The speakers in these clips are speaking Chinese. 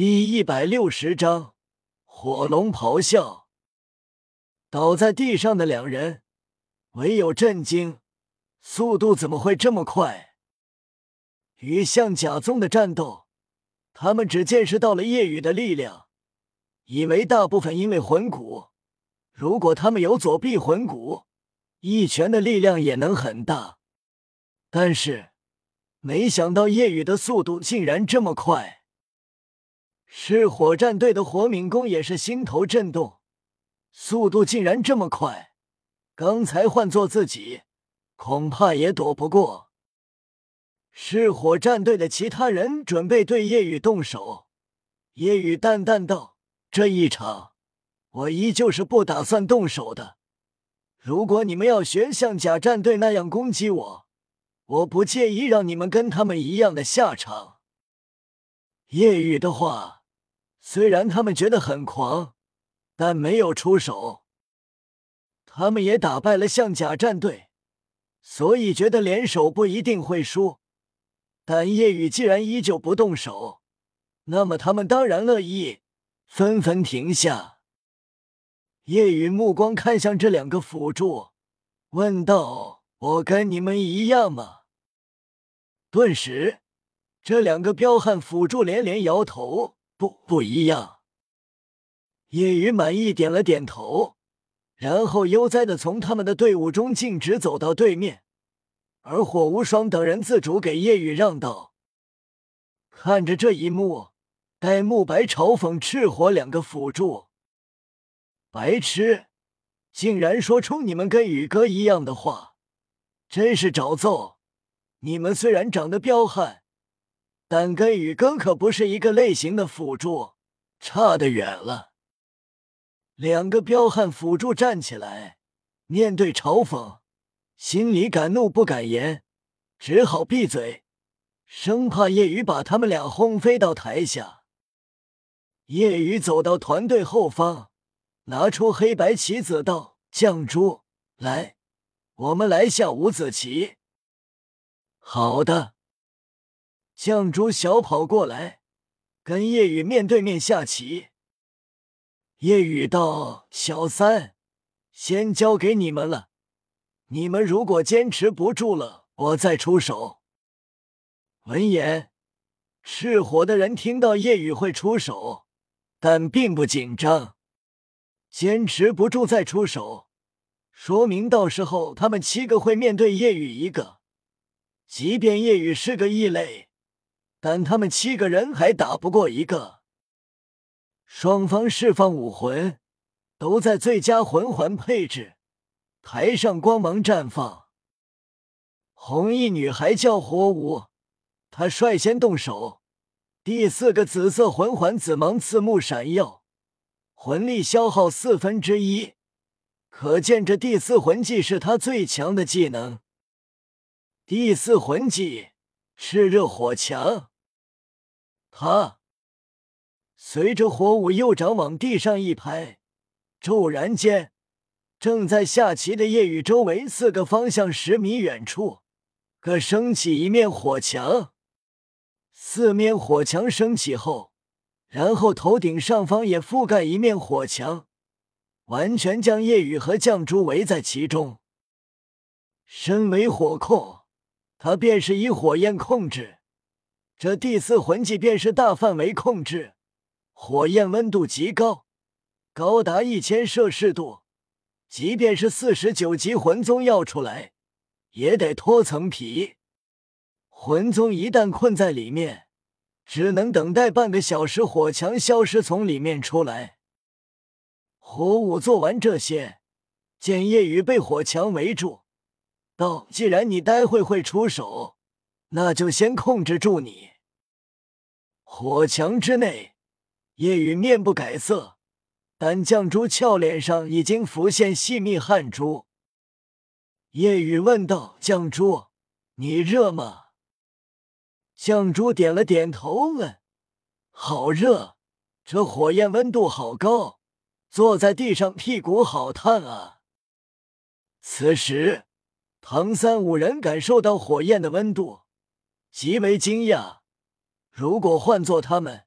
第一百六十章，火龙咆哮。倒在地上的两人，唯有震惊，速度怎么会这么快？与象甲宗的战斗，他们只见识到了夜雨的力量，以为大部分因为魂骨。如果他们有左臂魂骨，一拳的力量也能很大。但是，没想到夜雨的速度竟然这么快。是火战队的火敏公也是心头震动，速度竟然这么快，刚才换做自己，恐怕也躲不过。是火战队的其他人准备对夜雨动手，夜雨淡淡道：“这一场，我依旧是不打算动手的。如果你们要学像甲战队那样攻击我，我不介意让你们跟他们一样的下场。”夜雨的话。虽然他们觉得很狂，但没有出手。他们也打败了象甲战队，所以觉得联手不一定会输。但夜雨既然依旧不动手，那么他们当然乐意，纷纷停下。夜雨目光看向这两个辅助，问道：“我跟你们一样吗？”顿时，这两个彪悍辅助连连摇头。不不一样。叶雨满意点了点头，然后悠哉的从他们的队伍中径直走到对面，而火无双等人自主给叶雨让道。看着这一幕，戴沐白嘲讽赤火两个辅助：“白痴，竟然说出你们跟宇哥一样的话，真是找揍！你们虽然长得彪悍。”但跟宇哥可不是一个类型的辅助，差得远了。两个彪悍辅助站起来，面对嘲讽，心里敢怒不敢言，只好闭嘴，生怕夜雨把他们俩轰飞到台下。夜雨走到团队后方，拿出黑白棋子道：“绛珠，来，我们来下五子棋。”好的。绛珠小跑过来，跟叶雨面对面下棋。叶雨道：“小三，先交给你们了。你们如果坚持不住了，我再出手。”闻言，赤火的人听到叶雨会出手，但并不紧张。坚持不住再出手，说明到时候他们七个会面对叶雨一个。即便叶雨是个异类。但他们七个人还打不过一个。双方释放武魂，都在最佳魂环配置，台上光芒绽放。红衣女孩叫火舞，她率先动手。第四个紫色魂环紫芒刺目闪耀，魂力消耗四分之一，可见这第四魂技是她最强的技能。第四魂技。炽热火墙，他随着火舞右掌往地上一拍，骤然间，正在下棋的夜雨周围四个方向十米远处，各升起一面火墙。四面火墙升起后，然后头顶上方也覆盖一面火墙，完全将夜雨和绛珠围在其中。身为火控。他便是以火焰控制，这第四魂技便是大范围控制，火焰温度极高，高达一千摄氏度，即便是四十九级魂宗要出来，也得脱层皮。魂宗一旦困在里面，只能等待半个小时，火墙消失，从里面出来。火舞做完这些，见夜雨被火墙围住。道：“既然你待会会出手，那就先控制住你。”火墙之内，夜雨面不改色，但绛珠俏脸上已经浮现细密汗珠。夜雨问道：“绛珠，你热吗？”绛珠点了点头，问：“好热，这火焰温度好高，坐在地上屁股好烫啊。”此时。唐三五人感受到火焰的温度，极为惊讶。如果换做他们，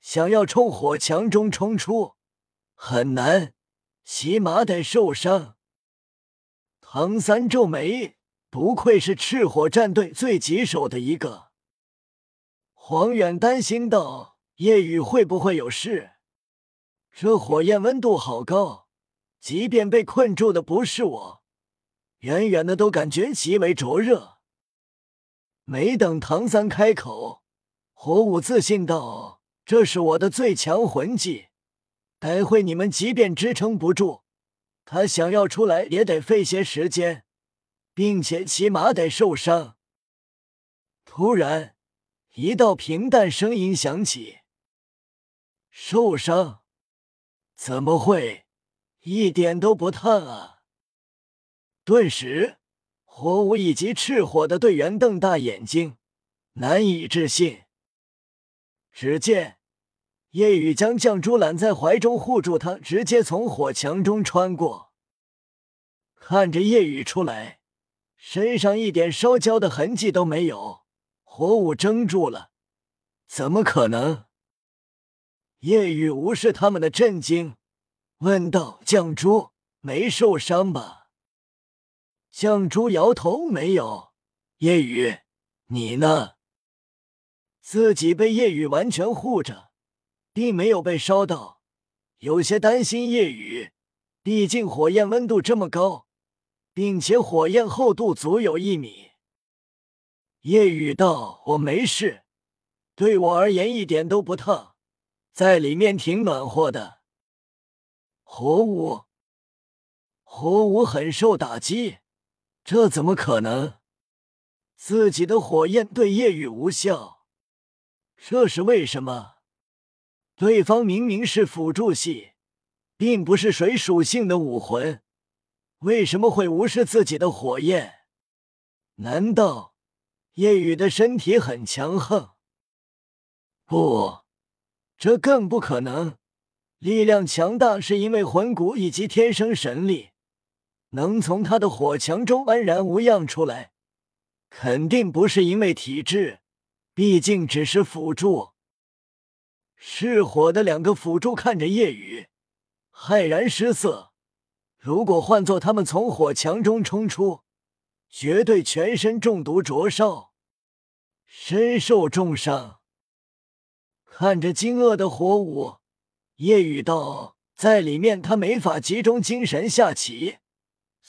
想要冲火墙中冲出，很难，起码得受伤。唐三皱眉，不愧是赤火战队最棘手的一个。黄远担心道：“夜雨会不会有事？这火焰温度好高，即便被困住的不是我，远远的都感觉极为灼热。”没等唐三开口，火舞自信道：“这是我的最强魂技，待会你们即便支撑不住。”他想要出来也得费些时间，并且起码得受伤。突然，一道平淡声音响起：“受伤？怎么会？一点都不烫啊！”顿时，火舞以及赤火的队员瞪大眼睛，难以置信。只见。夜雨将绛珠揽在怀中护住他，直接从火墙中穿过。看着夜雨出来，身上一点烧焦的痕迹都没有。火舞怔住了，怎么可能？夜雨无视他们的震惊，问道：“绛珠没受伤吧？”绛珠摇头：“没有。”夜雨，你呢？自己被夜雨完全护着。并没有被烧到，有些担心夜雨，毕竟火焰温度这么高，并且火焰厚度足有一米。夜雨道：“我没事，对我而言一点都不烫，在里面挺暖和的。”火舞，火舞很受打击，这怎么可能？自己的火焰对夜雨无效，这是为什么？对方明明是辅助系，并不是水属性的武魂，为什么会无视自己的火焰？难道夜雨的身体很强横？不，这更不可能。力量强大是因为魂骨以及天生神力，能从他的火墙中安然无恙出来，肯定不是因为体质，毕竟只是辅助。是火的两个辅助看着夜雨，骇然失色。如果换做他们从火墙中冲出，绝对全身中毒灼烧，身受重伤。看着惊愕的火舞，夜雨道：“在里面他没法集中精神下棋，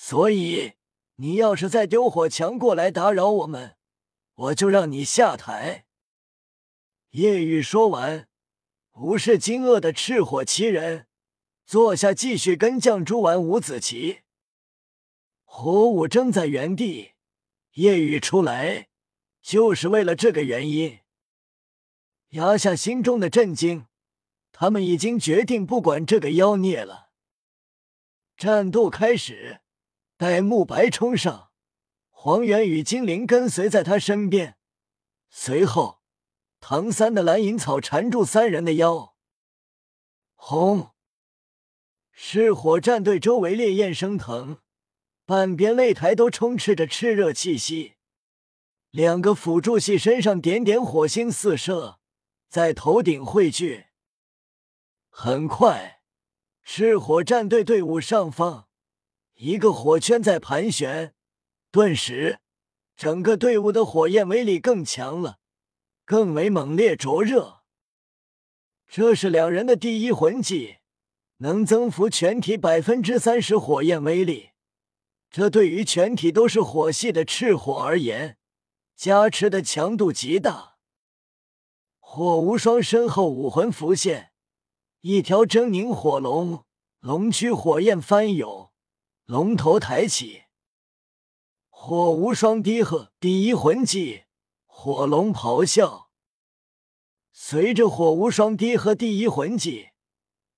所以你要是再丢火墙过来打扰我们，我就让你下台。”夜雨说完。无视惊愕的赤火七人，坐下继续跟绛珠玩五子棋。火舞怔在原地，夜雨出来就是为了这个原因。压下心中的震惊，他们已经决定不管这个妖孽了。战斗开始，待慕白冲上，黄猿与精灵跟随在他身边，随后。唐三的蓝银草缠住三人的腰，轰！是火战队周围烈焰升腾，半边擂台都充斥着炽热气息。两个辅助系身上点点火星四射，在头顶汇聚。很快，赤火战队队伍上方一个火圈在盘旋，顿时整个队伍的火焰威力更强了。更为猛烈灼热，这是两人的第一魂技，能增幅全体百分之三十火焰威力。这对于全体都是火系的赤火而言，加持的强度极大。火无双身后武魂浮现，一条狰狞火龙，龙躯火焰翻涌，龙头抬起。火无双低喝第一魂技。火龙咆哮，随着火无双低喝第一魂技，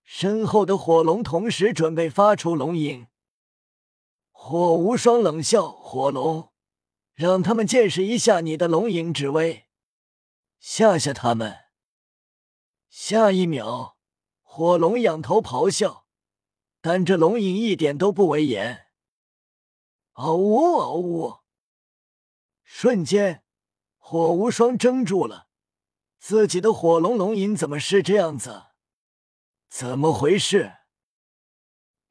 身后的火龙同时准备发出龙吟。火无双冷笑：“火龙，让他们见识一下你的龙影之威，吓吓他们。”下一秒，火龙仰头咆哮，但这龙影一点都不威严。嗷呜嗷呜！瞬间。火无双怔住了，自己的火龙龙吟怎么是这样子？怎么回事？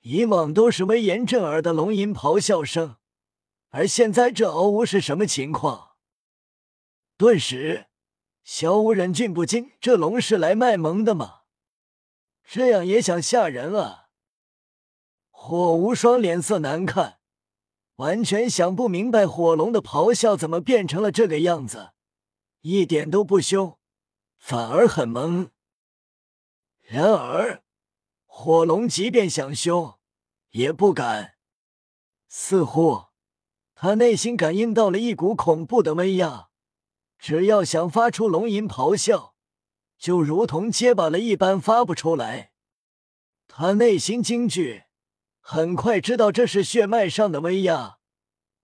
以往都是威严震耳的龙吟咆哮声，而现在这嗷呜是什么情况？顿时，小五忍俊不禁：这龙是来卖萌的吗？这样也想吓人啊！火无双脸色难看，完全想不明白火龙的咆哮怎么变成了这个样子，一点都不凶。反而很萌。然而，火龙即便想凶，也不敢。似乎他内心感应到了一股恐怖的威压，只要想发出龙吟咆哮，就如同结巴了一般发不出来。他内心惊惧，很快知道这是血脉上的威压，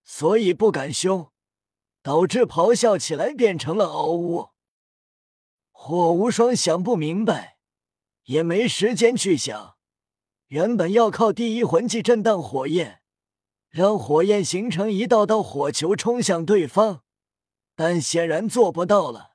所以不敢凶，导致咆哮起来变成了嗷呜。火无双想不明白，也没时间去想。原本要靠第一魂技震荡火焰，让火焰形成一道道火球冲向对方，但显然做不到了。